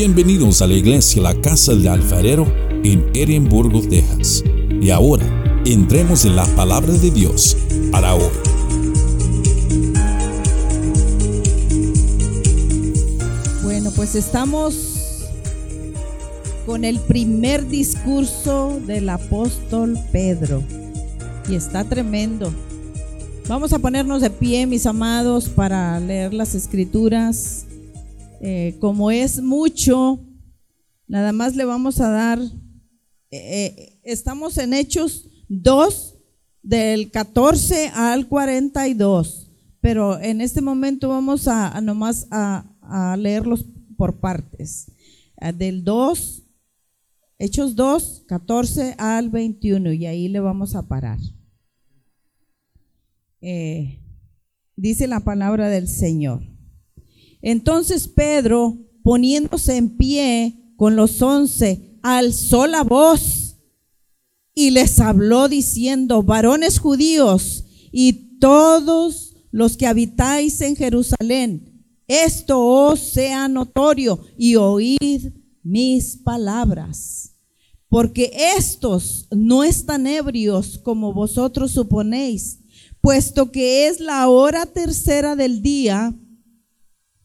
Bienvenidos a la iglesia La Casa del Alfarero en Edimburgo, Texas. Y ahora, entremos en la palabra de Dios para hoy. Bueno, pues estamos con el primer discurso del apóstol Pedro. Y está tremendo. Vamos a ponernos de pie, mis amados, para leer las escrituras. Eh, como es mucho, nada más le vamos a dar, eh, eh, estamos en Hechos 2, del 14 al 42, pero en este momento vamos a, nomás a, a, leerlos por partes. Del 2, Hechos 2, 14 al 21, y ahí le vamos a parar. dice la palabra del Señor. Entonces Pedro, poniéndose en pie con los once, alzó la voz y les habló diciendo, varones judíos y todos los que habitáis en Jerusalén, esto os sea notorio y oíd mis palabras. Porque estos no están ebrios como vosotros suponéis, puesto que es la hora tercera del día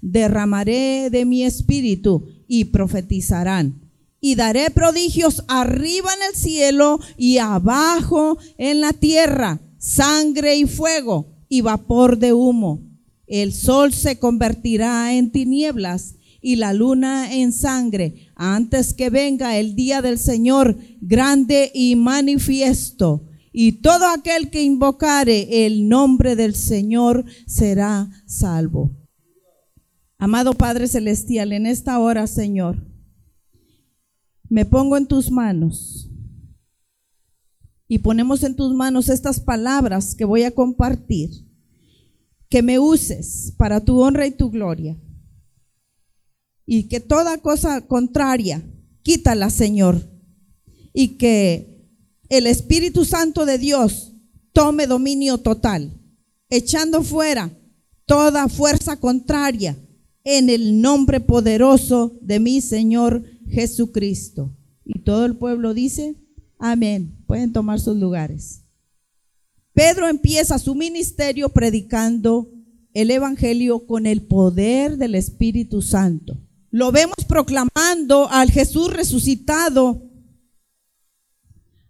derramaré de mi espíritu y profetizarán. Y daré prodigios arriba en el cielo y abajo en la tierra, sangre y fuego y vapor de humo. El sol se convertirá en tinieblas y la luna en sangre antes que venga el día del Señor grande y manifiesto. Y todo aquel que invocare el nombre del Señor será salvo. Amado Padre Celestial, en esta hora, Señor, me pongo en tus manos y ponemos en tus manos estas palabras que voy a compartir, que me uses para tu honra y tu gloria. Y que toda cosa contraria, quítala, Señor. Y que el Espíritu Santo de Dios tome dominio total, echando fuera toda fuerza contraria en el nombre poderoso de mi Señor Jesucristo. Y todo el pueblo dice, amén. Pueden tomar sus lugares. Pedro empieza su ministerio predicando el Evangelio con el poder del Espíritu Santo. Lo vemos proclamando al Jesús resucitado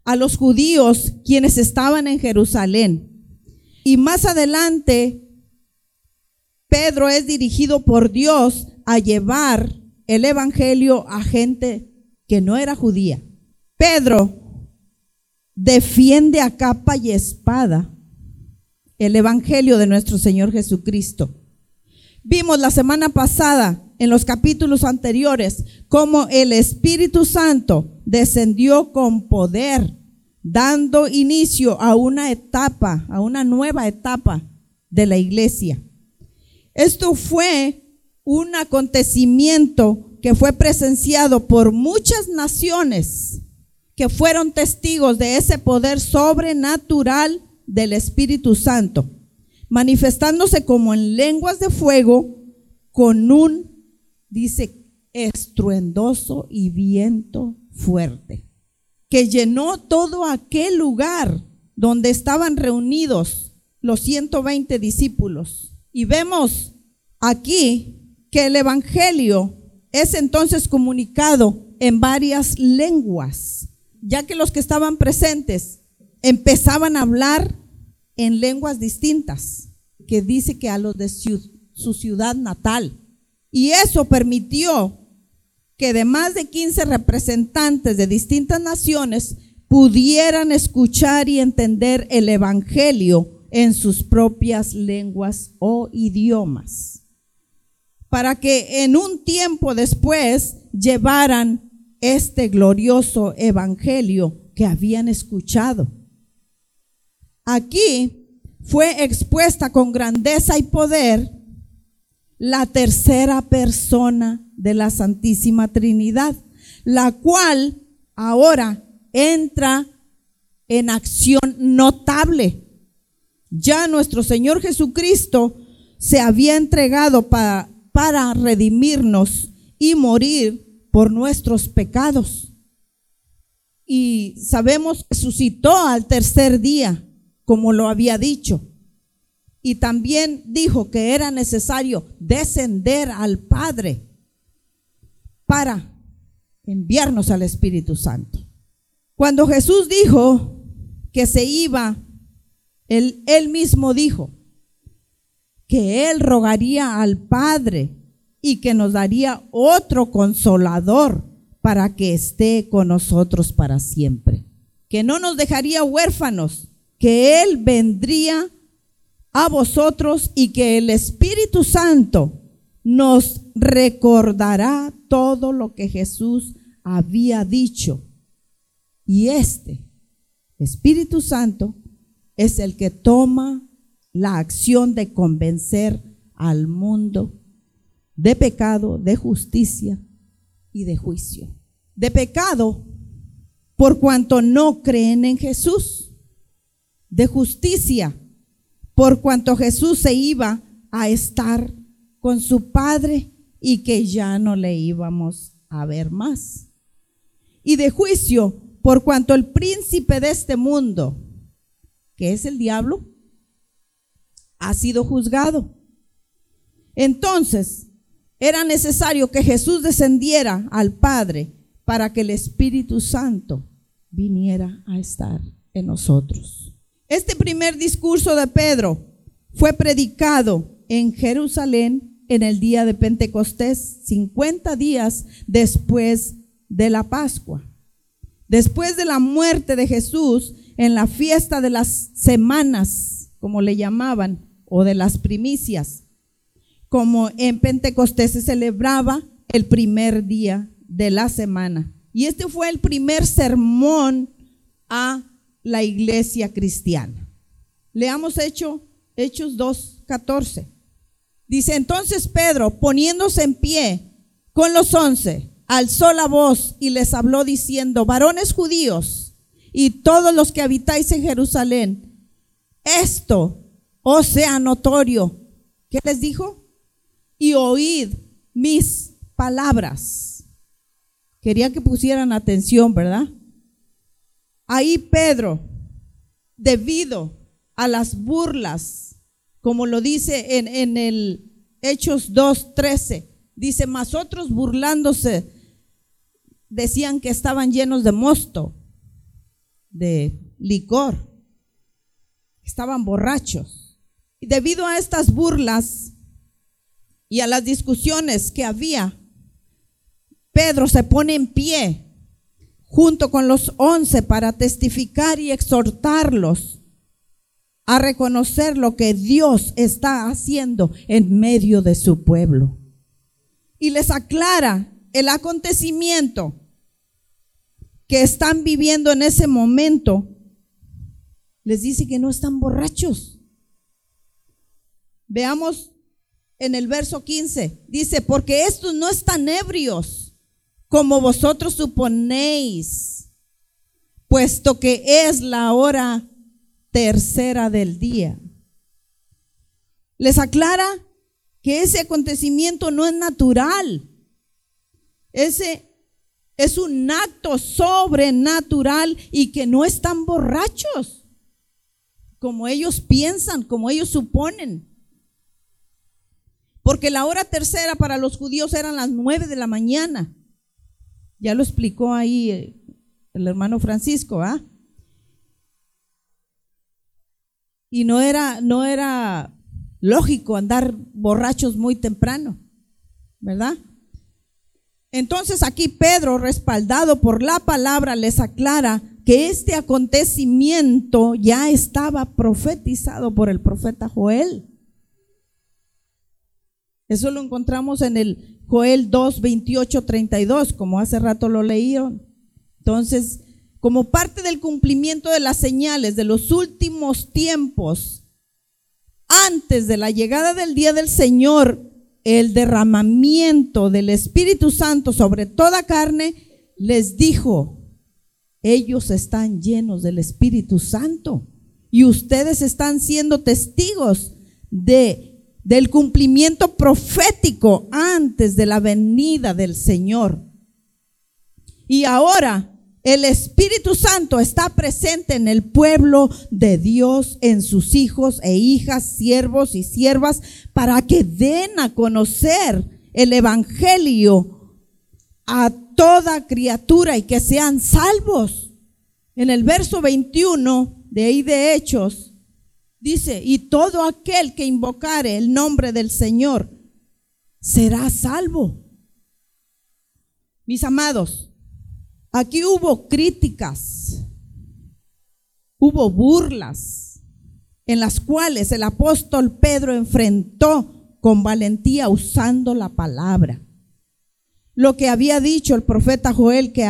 a los judíos quienes estaban en Jerusalén. Y más adelante Pedro es dirigido por Dios a llevar el Evangelio a gente que no era judía. Pedro defiende a capa y espada el Evangelio de nuestro Señor Jesucristo. Vimos la semana pasada en los capítulos anteriores cómo el Espíritu Santo descendió con poder, dando inicio a una etapa, a una nueva etapa de la iglesia. Esto fue un acontecimiento que fue presenciado por muchas naciones que fueron testigos de ese poder sobrenatural del Espíritu Santo, manifestándose como en lenguas de fuego con un, dice, estruendoso y viento fuerte, que llenó todo aquel lugar donde estaban reunidos los 120 discípulos. Y vemos aquí que el Evangelio es entonces comunicado en varias lenguas, ya que los que estaban presentes empezaban a hablar en lenguas distintas, que dice que a los de su ciudad natal. Y eso permitió que de más de 15 representantes de distintas naciones pudieran escuchar y entender el Evangelio en sus propias lenguas o idiomas, para que en un tiempo después llevaran este glorioso evangelio que habían escuchado. Aquí fue expuesta con grandeza y poder la tercera persona de la Santísima Trinidad, la cual ahora entra en acción notable. Ya nuestro Señor Jesucristo se había entregado para, para redimirnos y morir por nuestros pecados. Y sabemos que suscitó al tercer día, como lo había dicho. Y también dijo que era necesario descender al Padre para enviarnos al Espíritu Santo. Cuando Jesús dijo que se iba, él, mismo dijo que Él rogaría al Padre y que nos daría otro consolador para que esté con nosotros para siempre. Que no nos dejaría huérfanos, que Él vendría a vosotros y que el Espíritu Santo nos recordará todo lo que Jesús había dicho. Y este Espíritu Santo es el que toma la acción de convencer al mundo de pecado, de justicia y de juicio. De pecado por cuanto no creen en Jesús. De justicia por cuanto Jesús se iba a estar con su Padre y que ya no le íbamos a ver más. Y de juicio por cuanto el príncipe de este mundo, que es el diablo, ha sido juzgado. Entonces, era necesario que Jesús descendiera al Padre para que el Espíritu Santo viniera a estar en nosotros. Este primer discurso de Pedro fue predicado en Jerusalén en el día de Pentecostés, 50 días después de la Pascua. Después de la muerte de Jesús, en la fiesta de las semanas, como le llamaban, o de las primicias, como en Pentecostés se celebraba el primer día de la semana. Y este fue el primer sermón a la iglesia cristiana. Leamos hecho, Hechos 2.14. Dice entonces Pedro, poniéndose en pie con los once, alzó la voz y les habló diciendo, varones judíos y todos los que habitáis en Jerusalén, esto o sea notorio. ¿Qué les dijo? Y oíd mis palabras. Quería que pusieran atención, ¿verdad? Ahí Pedro, debido a las burlas, como lo dice en, en el Hechos 2.13, dice, mas otros burlándose decían que estaban llenos de mosto, de licor, estaban borrachos. Y debido a estas burlas y a las discusiones que había, Pedro se pone en pie junto con los once para testificar y exhortarlos a reconocer lo que Dios está haciendo en medio de su pueblo. Y les aclara el acontecimiento que están viviendo en ese momento. Les dice que no están borrachos Veamos en el verso 15. Dice, porque estos no están ebrios como vosotros suponéis, puesto que es la hora tercera del día. Les aclara que ese acontecimiento no es natural. Ese es un acto sobrenatural y que no están borrachos, como ellos piensan, como ellos suponen. Porque la hora tercera para los judíos eran las nueve de la mañana. Ya lo explicó ahí eh, el hermano Francisco, ¿ah? Y no era, no era lógico andar borrachos muy temprano, ¿verdad? Entonces aquí Pedro, respaldado por la palabra, les aclara que este acontecimiento ya estaba profetizado por el profeta Joel. Eso lo encontramos en el Joel 2, 28, 32, como hace rato lo leíron. Entonces, como parte del cumplimiento de las señales de los últimos tiempos, antes de la llegada del día del Señor, el derramamiento del Espíritu Santo sobre toda carne, les dijo, ellos están llenos del Espíritu Santo y ustedes están siendo testigos de del cumplimiento profético antes de la venida del Señor. Y ahora el Espíritu Santo está presente en el pueblo de Dios, en sus hijos e hijas, siervos y siervas, para que den a conocer el Evangelio a toda criatura y que sean salvos. En el verso 21 de ahí de Hechos, Dice, y todo aquel que invocare el nombre del Señor será salvo. Mis amados, aquí hubo críticas, hubo burlas en las cuales el apóstol Pedro enfrentó con valentía usando la palabra. Lo que había dicho el profeta Joel que,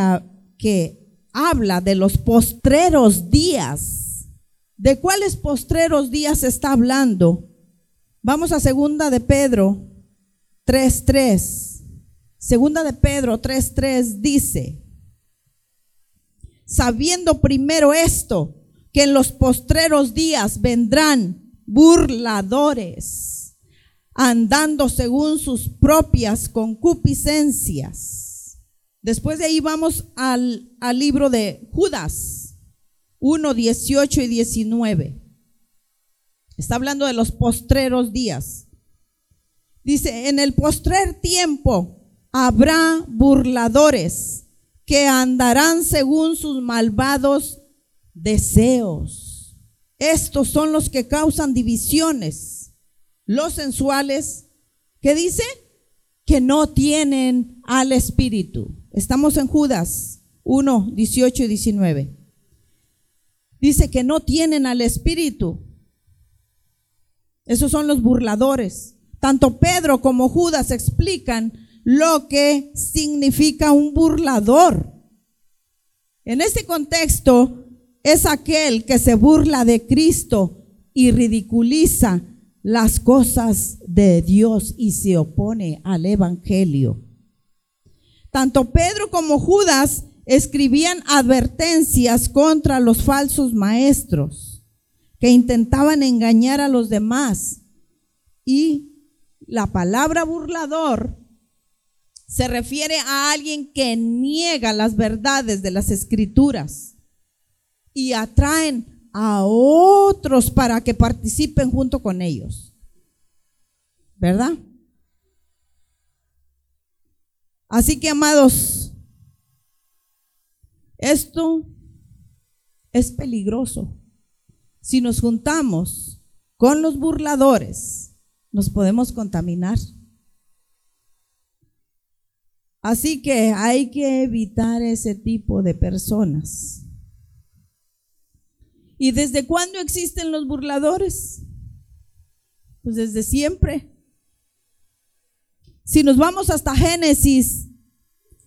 que habla de los postreros días ¿De cuáles postreros días está hablando? Vamos a segunda de Pedro 3.3. Segunda de Pedro 3.3 dice, sabiendo primero esto, que en los postreros días vendrán burladores, andando según sus propias concupiscencias. Después de ahí vamos al, al libro de Judas 1, 18 y 19. Está hablando de los postreros días. Dice, en el postrer tiempo habrá burladores que andarán según sus malvados deseos. Estos son los que causan divisiones. Los sensuales, ¿qué dice? Que no tienen al Espíritu. Estamos en Judas 1, 18 y 19 dice que no tienen al Espíritu. Esos son los burladores. Tanto Pedro como Judas explican lo que significa un burlador. En este contexto es aquel que se burla de Cristo y ridiculiza las cosas de Dios y se opone al Evangelio. Tanto Pedro como Judas escribían advertencias contra los falsos maestros que intentaban engañar a los demás. Y la palabra burlador se refiere a alguien que niega las verdades de las escrituras y atraen a otros para que participen junto con ellos. ¿Verdad? Así que, amados, esto es peligroso. Si nos juntamos con los burladores, nos podemos contaminar. Así que hay que evitar ese tipo de personas. ¿Y desde cuándo existen los burladores? Pues desde siempre. Si nos vamos hasta Génesis,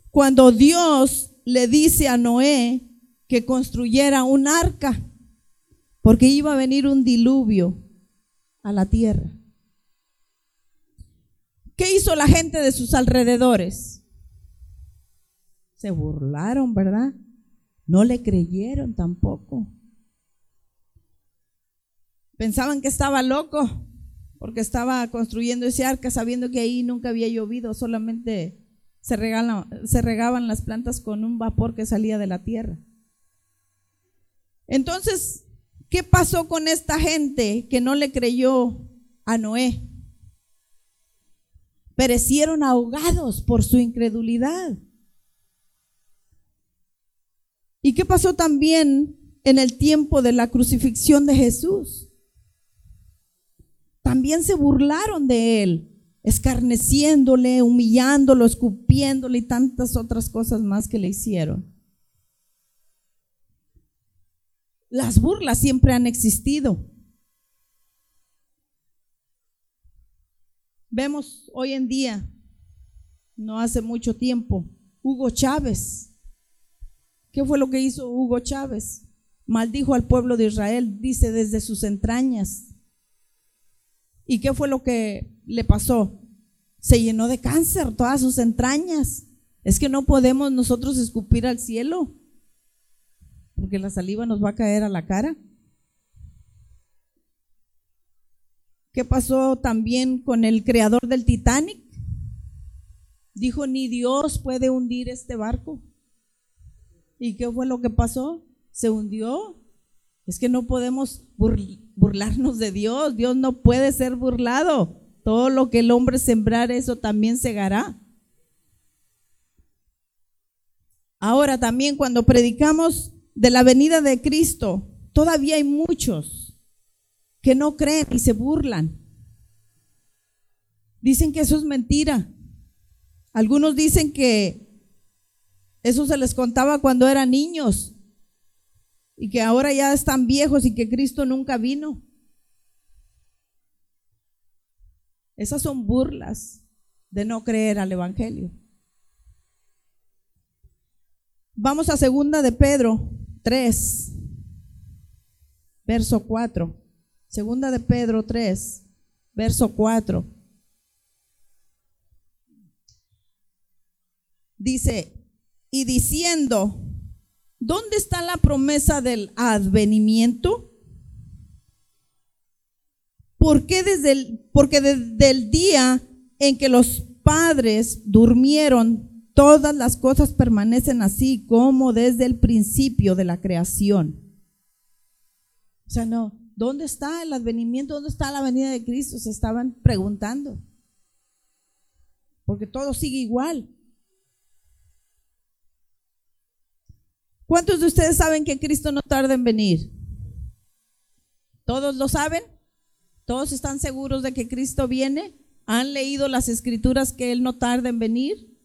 cuando Dios le dice a Noé que construyera un arca, porque iba a venir un diluvio a la tierra. ¿Qué hizo la gente de sus alrededores? Se burlaron, ¿verdad? No le creyeron tampoco. Pensaban que estaba loco porque estaba construyendo ese arca sabiendo que ahí nunca había llovido, solamente se, se regaban las plantas con un vapor que salía de la tierra. Entonces, ¿qué pasó con esta gente que no le creyó a Noé? Perecieron ahogados por su incredulidad. ¿Y qué pasó también en el tiempo de la crucifixión de Jesús? También se burlaron de él escarneciéndole, humillándolo, escupiéndole y tantas otras cosas más que le hicieron. Las burlas siempre han existido. Vemos hoy en día no hace mucho tiempo, Hugo Chávez. ¿Qué fue lo que hizo Hugo Chávez? Maldijo al pueblo de Israel, dice, desde sus entrañas. ¿Y qué fue lo que le pasó? Se llenó de cáncer todas sus entrañas. Es que no podemos nosotros escupir al cielo, porque la saliva nos va a caer a la cara. ¿Qué pasó también con el creador del Titanic? Dijo, ni Dios puede hundir este barco. ¿Y qué fue lo que pasó? Se hundió. Es que no podemos burlarnos de Dios. Dios no puede ser burlado. Todo lo que el hombre sembrar, eso también segará. Ahora también cuando predicamos de la venida de Cristo, todavía hay muchos que no creen y se burlan. Dicen que eso es mentira. Algunos dicen que eso se les contaba cuando eran niños y que ahora ya están viejos y que Cristo nunca vino. Esas son burlas de no creer al Evangelio. Vamos a segunda de Pedro 3, verso 4. Segunda de Pedro 3, verso 4. Dice, y diciendo, ¿dónde está la promesa del advenimiento? ¿Por qué desde el, porque desde el día en que los padres durmieron, todas las cosas permanecen así como desde el principio de la creación? O sea, no, ¿dónde está el advenimiento? ¿Dónde está la venida de Cristo? Se estaban preguntando. Porque todo sigue igual. ¿Cuántos de ustedes saben que Cristo no tarda en venir? ¿Todos lo saben? ¿Todos están seguros de que Cristo viene? ¿Han leído las escrituras que Él no tarda en venir?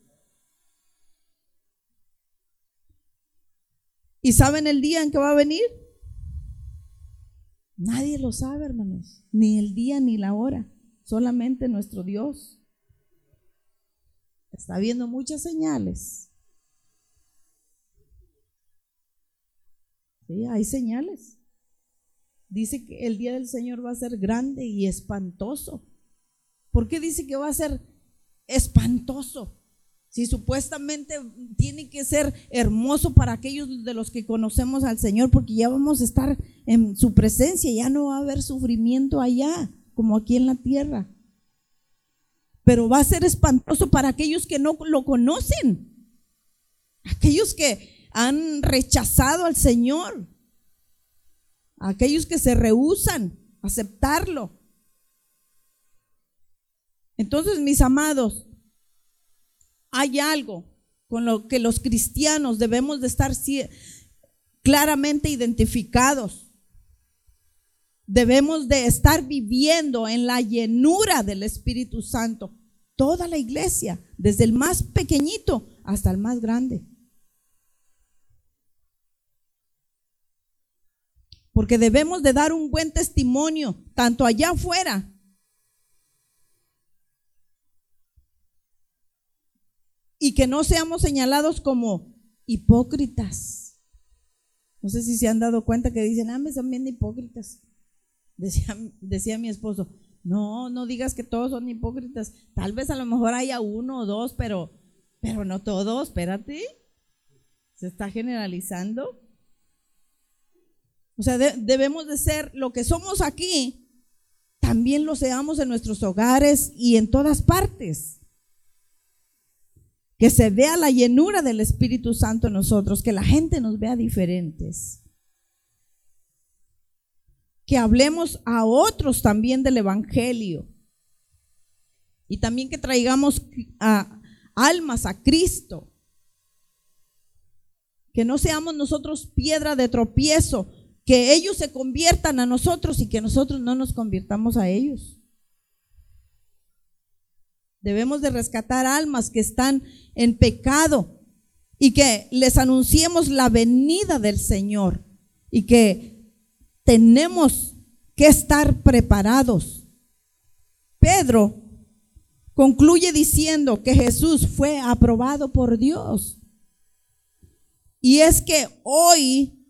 ¿Y saben el día en que va a venir? Nadie lo sabe, hermanos. Ni el día ni la hora. Solamente nuestro Dios. Está viendo muchas señales Hay señales. Dice que el día del Señor va a ser grande y espantoso. ¿Por qué dice que va a ser espantoso? Si supuestamente tiene que ser hermoso para aquellos de los que conocemos al Señor, porque ya vamos a estar en su presencia, ya no va a haber sufrimiento allá, como aquí en la tierra. Pero va a ser espantoso para aquellos que no lo conocen, aquellos que han rechazado al Señor, aquellos que se rehusan a aceptarlo. Entonces, mis amados, hay algo con lo que los cristianos debemos de estar claramente identificados. Debemos de estar viviendo en la llenura del Espíritu Santo. Toda la iglesia, desde el más pequeñito hasta el más grande. Porque debemos de dar un buen testimonio, tanto allá afuera. Y que no seamos señalados como hipócritas. No sé si se han dado cuenta que dicen, ah, me son bien hipócritas. Decía, decía mi esposo, no, no digas que todos son hipócritas. Tal vez a lo mejor haya uno o dos, pero, pero no todos, espérate. Se está generalizando. O sea, debemos de ser lo que somos aquí, también lo seamos en nuestros hogares y en todas partes. Que se vea la llenura del Espíritu Santo en nosotros, que la gente nos vea diferentes. Que hablemos a otros también del Evangelio. Y también que traigamos almas a Cristo. Que no seamos nosotros piedra de tropiezo que ellos se conviertan a nosotros y que nosotros no nos convirtamos a ellos. Debemos de rescatar almas que están en pecado y que les anunciemos la venida del Señor y que tenemos que estar preparados. Pedro concluye diciendo que Jesús fue aprobado por Dios. Y es que hoy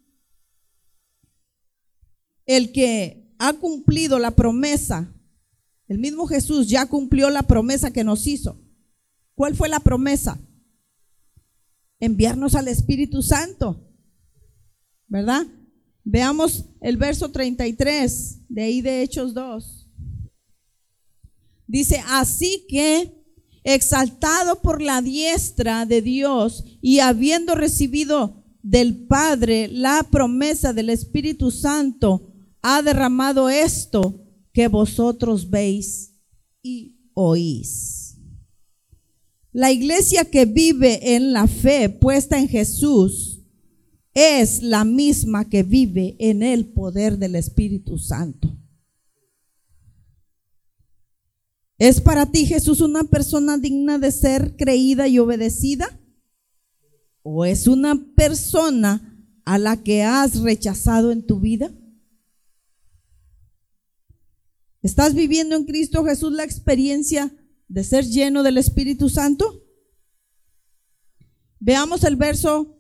el que ha cumplido la promesa, el mismo Jesús ya cumplió la promesa que nos hizo. ¿Cuál fue la promesa? Enviarnos al Espíritu Santo, ¿verdad? Veamos el verso 33 de ahí de Hechos 2. Dice, así que exaltado por la diestra de Dios y habiendo recibido del Padre la promesa del Espíritu Santo, ha derramado esto que vosotros veis y oís. La iglesia que vive en la fe puesta en Jesús es la misma que vive en el poder del Espíritu Santo. ¿Es para ti Jesús una persona digna de ser creída y obedecida? ¿O es una persona a la que has rechazado en tu vida? ¿Estás viviendo en Cristo Jesús la experiencia de ser lleno del Espíritu Santo? Veamos el verso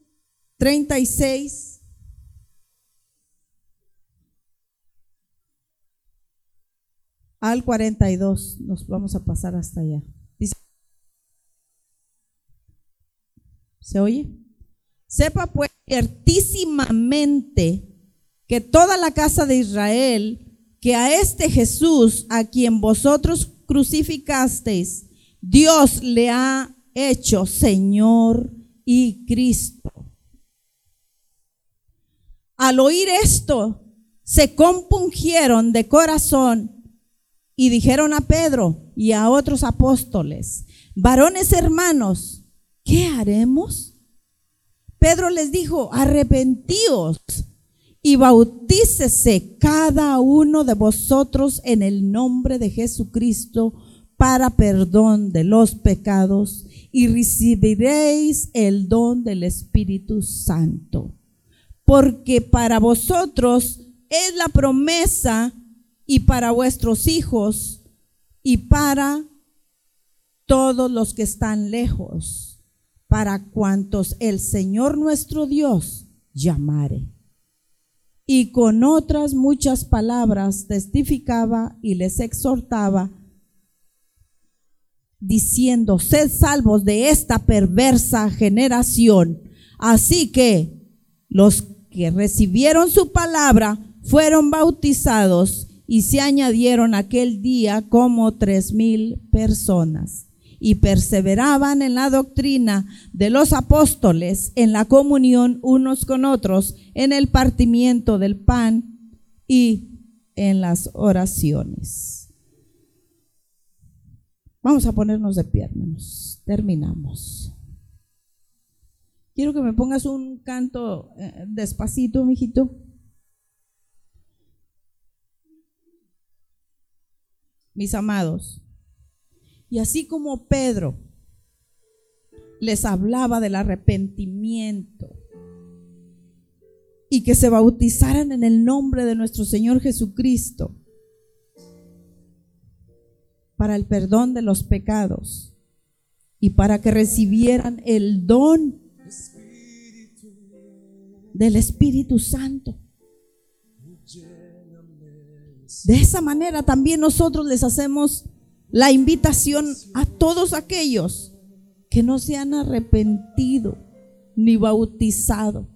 36. Al 42, nos vamos a pasar hasta allá. Dice, ¿Se oye? Sepa pues ciertísimamente que toda la casa de Israel, que a este Jesús, a quien vosotros crucificasteis, Dios le ha hecho Señor y Cristo. Al oír esto, se compungieron de corazón y dijeron a Pedro y a otros apóstoles, varones hermanos, ¿qué haremos? Pedro les dijo, arrepentíos y bautícese cada uno de vosotros en el nombre de Jesucristo para perdón de los pecados y recibiréis el don del Espíritu Santo. Porque para vosotros es la promesa y para vuestros hijos y para todos los que están lejos, para cuantos el Señor nuestro Dios llamare. Y con otras muchas palabras testificaba y les exhortaba, diciendo, sed salvos de esta perversa generación. Así que los que recibieron su palabra fueron bautizados y se añadieron aquel día como tres mil personas y perseveraban en la doctrina de los apóstoles, en la comunión unos con otros, en el partimiento del pan y en las oraciones. Vamos a ponernos de pie, hermanos. Terminamos. Quiero que me pongas un canto eh, despacito, mijito. mis amados. Y así como Pedro les hablaba del arrepentimiento y que se bautizaran en el nombre de nuestro Señor Jesucristo para el perdón de los pecados y para que recibieran el don del Espíritu Santo. De esa manera también nosotros les hacemos la invitación a todos aquellos que no se han arrepentido ni bautizado.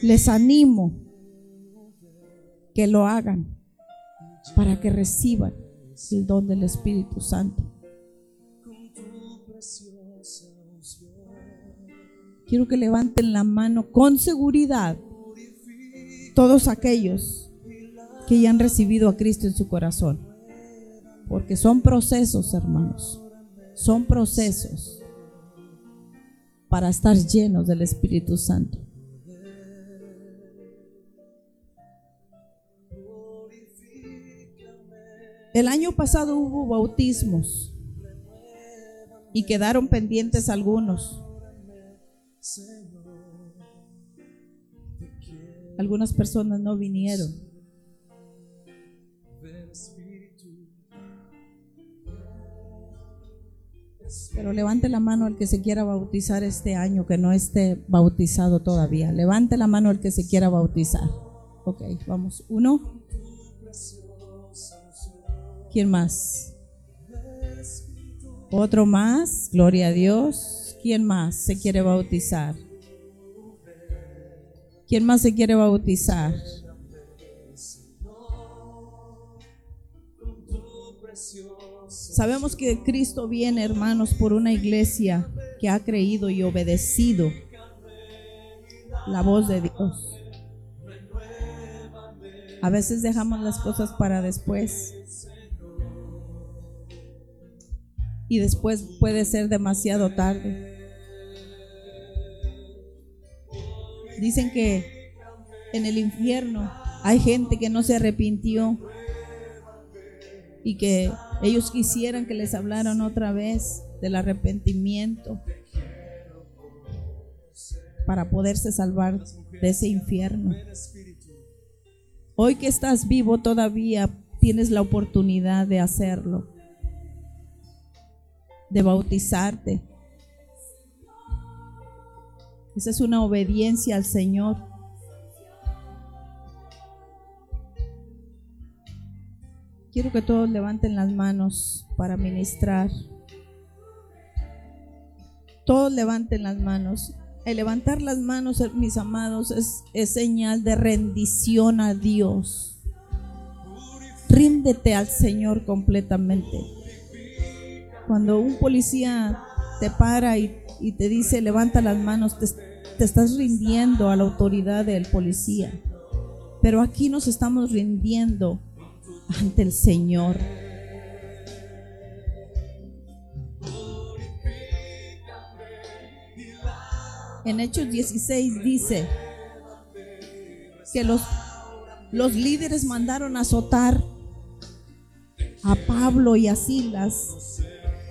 Les animo que lo hagan para que reciban el don del Espíritu Santo. Quiero que levanten la mano con seguridad todos aquellos que ya han recibido a Cristo en su corazón. Porque son procesos, hermanos. Son procesos para estar llenos del Espíritu Santo. El año pasado hubo bautismos y quedaron pendientes algunos. Algunas personas no vinieron. Pero levante la mano el que se quiera bautizar este año, que no esté bautizado todavía. Levante la mano el que se quiera bautizar. Ok, vamos. Uno. ¿Quién más? Otro más. Gloria a Dios. ¿Quién más se quiere bautizar? ¿Quién más se quiere bautizar? Sabemos que Cristo viene, hermanos, por una iglesia que ha creído y obedecido la voz de Dios. A veces dejamos las cosas para después. Y después puede ser demasiado tarde. Dicen que en el infierno hay gente que no se arrepintió y que ellos quisieran que les hablaran otra vez del arrepentimiento para poderse salvar de ese infierno. Hoy que estás vivo todavía tienes la oportunidad de hacerlo, de bautizarte. Esa es una obediencia al Señor. Quiero que todos levanten las manos para ministrar. Todos levanten las manos. El levantar las manos, mis amados, es, señal de rendición a Dios. Ríndete al Señor completamente. Cuando un policía te para y, te dice levanta las manos, te estás rindiendo a la autoridad del policía. Pero aquí nos estamos rindiendo ante el Señor. En Hechos 16 dice que los, los líderes mandaron azotar a Pablo y a Silas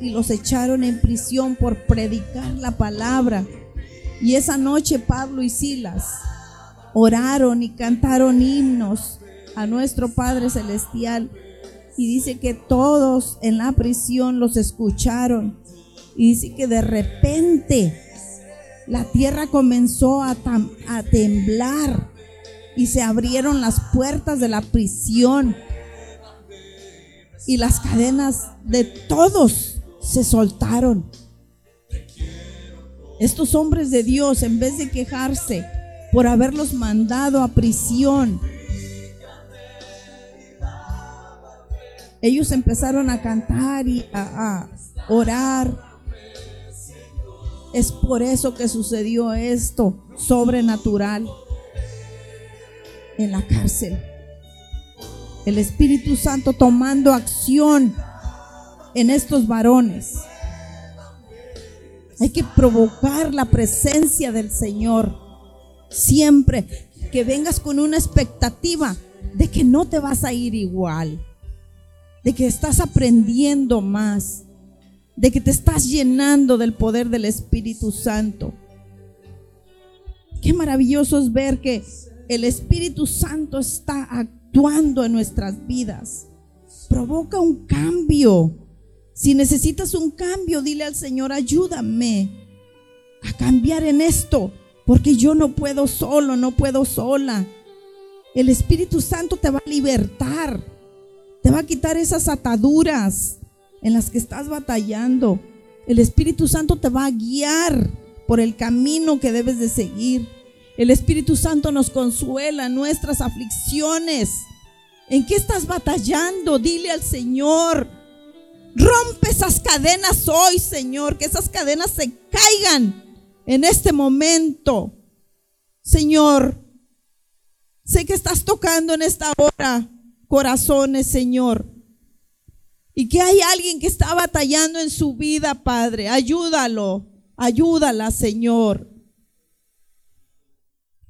y los echaron en prisión por predicar la palabra. Y esa noche Pablo y Silas oraron y cantaron himnos a nuestro Padre Celestial. Y dice que todos en la prisión los escucharon. Y dice que de repente la tierra comenzó a, a temblar y se abrieron las puertas de la prisión. Y las cadenas de todos se soltaron. Estos hombres de Dios, en vez de quejarse por haberlos mandado a prisión, ellos empezaron a cantar y a, orar. Es por eso que sucedió esto sobrenatural en la cárcel. El Espíritu Santo tomando acción en estos varones. Hay que provocar la presencia del Señor. Siempre que vengas con una expectativa de que no te vas a ir igual de que estás aprendiendo más, de que te estás llenando del poder del Espíritu Santo. Qué maravilloso es ver que el Espíritu Santo está actuando en nuestras vidas. Provoca un cambio. Si necesitas un cambio, dile al Señor, ayúdame a cambiar en esto, porque yo no puedo solo, no puedo sola. El Espíritu Santo te va a libertar. Te va a quitar esas ataduras en las que estás batallando. El Espíritu Santo te va a guiar por el camino que debes de seguir. El Espíritu Santo nos consuela nuestras aflicciones. ¿En qué estás batallando? Dile al Señor. Rompe esas cadenas hoy, Señor. Que esas cadenas se caigan en este momento. Señor, sé que estás tocando en esta hora corazones, Señor. Y que hay alguien que está batallando en su vida, Padre. Ayúdalo, ayúdala, Señor.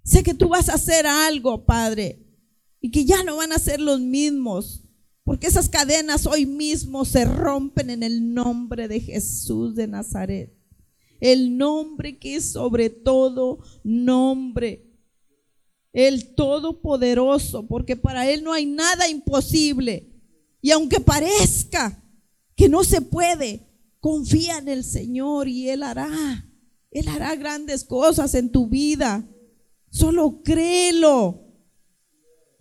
Sé que tú vas a hacer algo, Padre, y que ya no van a ser los mismos, porque esas cadenas hoy mismo se rompen en el nombre de Jesús de Nazaret. El nombre que es sobre todo nombre el Todopoderoso, porque para Él no hay nada imposible. Y aunque parezca que no se puede, Confía en el Señor y Él hará. Él hará grandes cosas en tu vida. Solo créelo.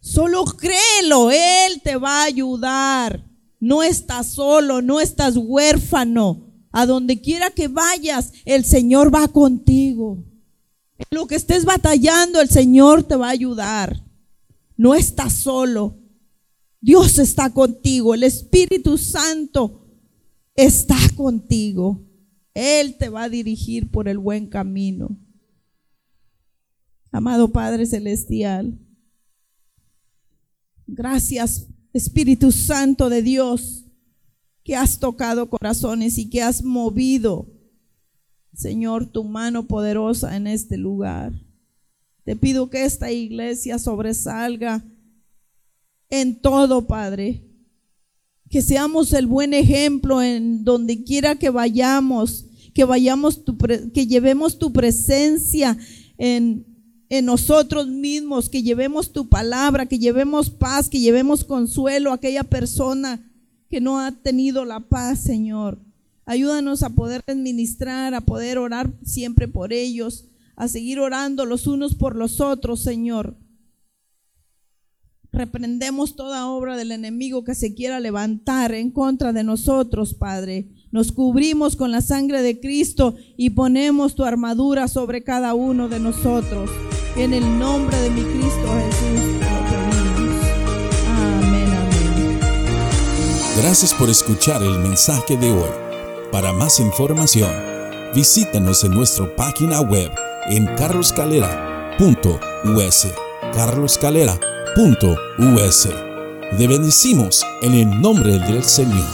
Solo créelo. Él te va a ayudar. No estás solo, no estás huérfano. A donde quiera que vayas, el Señor va contigo. En lo que estés batallando, el Señor te va a ayudar. No estás solo. Dios está contigo. El Espíritu Santo está contigo. Él te va a dirigir por el buen camino. Amado Padre Celestial, gracias Espíritu Santo de Dios que has tocado corazones y que has movido, Señor, tu mano poderosa en este lugar. Te pido que esta iglesia sobresalga en todo, Padre. Que seamos el buen ejemplo en donde quiera que vayamos, que vayamos tu que llevemos tu presencia en, en nosotros mismos, que llevemos tu palabra, que llevemos paz, que llevemos consuelo a aquella persona que no ha tenido la paz, Señor. Ayúdanos a poder administrar, a poder orar siempre por ellos, a seguir orando los unos por los otros, Señor. Reprendemos toda obra del enemigo que se quiera levantar en contra de nosotros, Padre. Nos cubrimos con la sangre de Cristo y ponemos tu armadura sobre cada uno de nosotros. En el nombre de mi Cristo Jesús Gracias por escuchar el mensaje de hoy. Para más información, visítanos en nuestra página web en carloscalera.us. carloscalera.us. Te bendecimos en el nombre del Señor.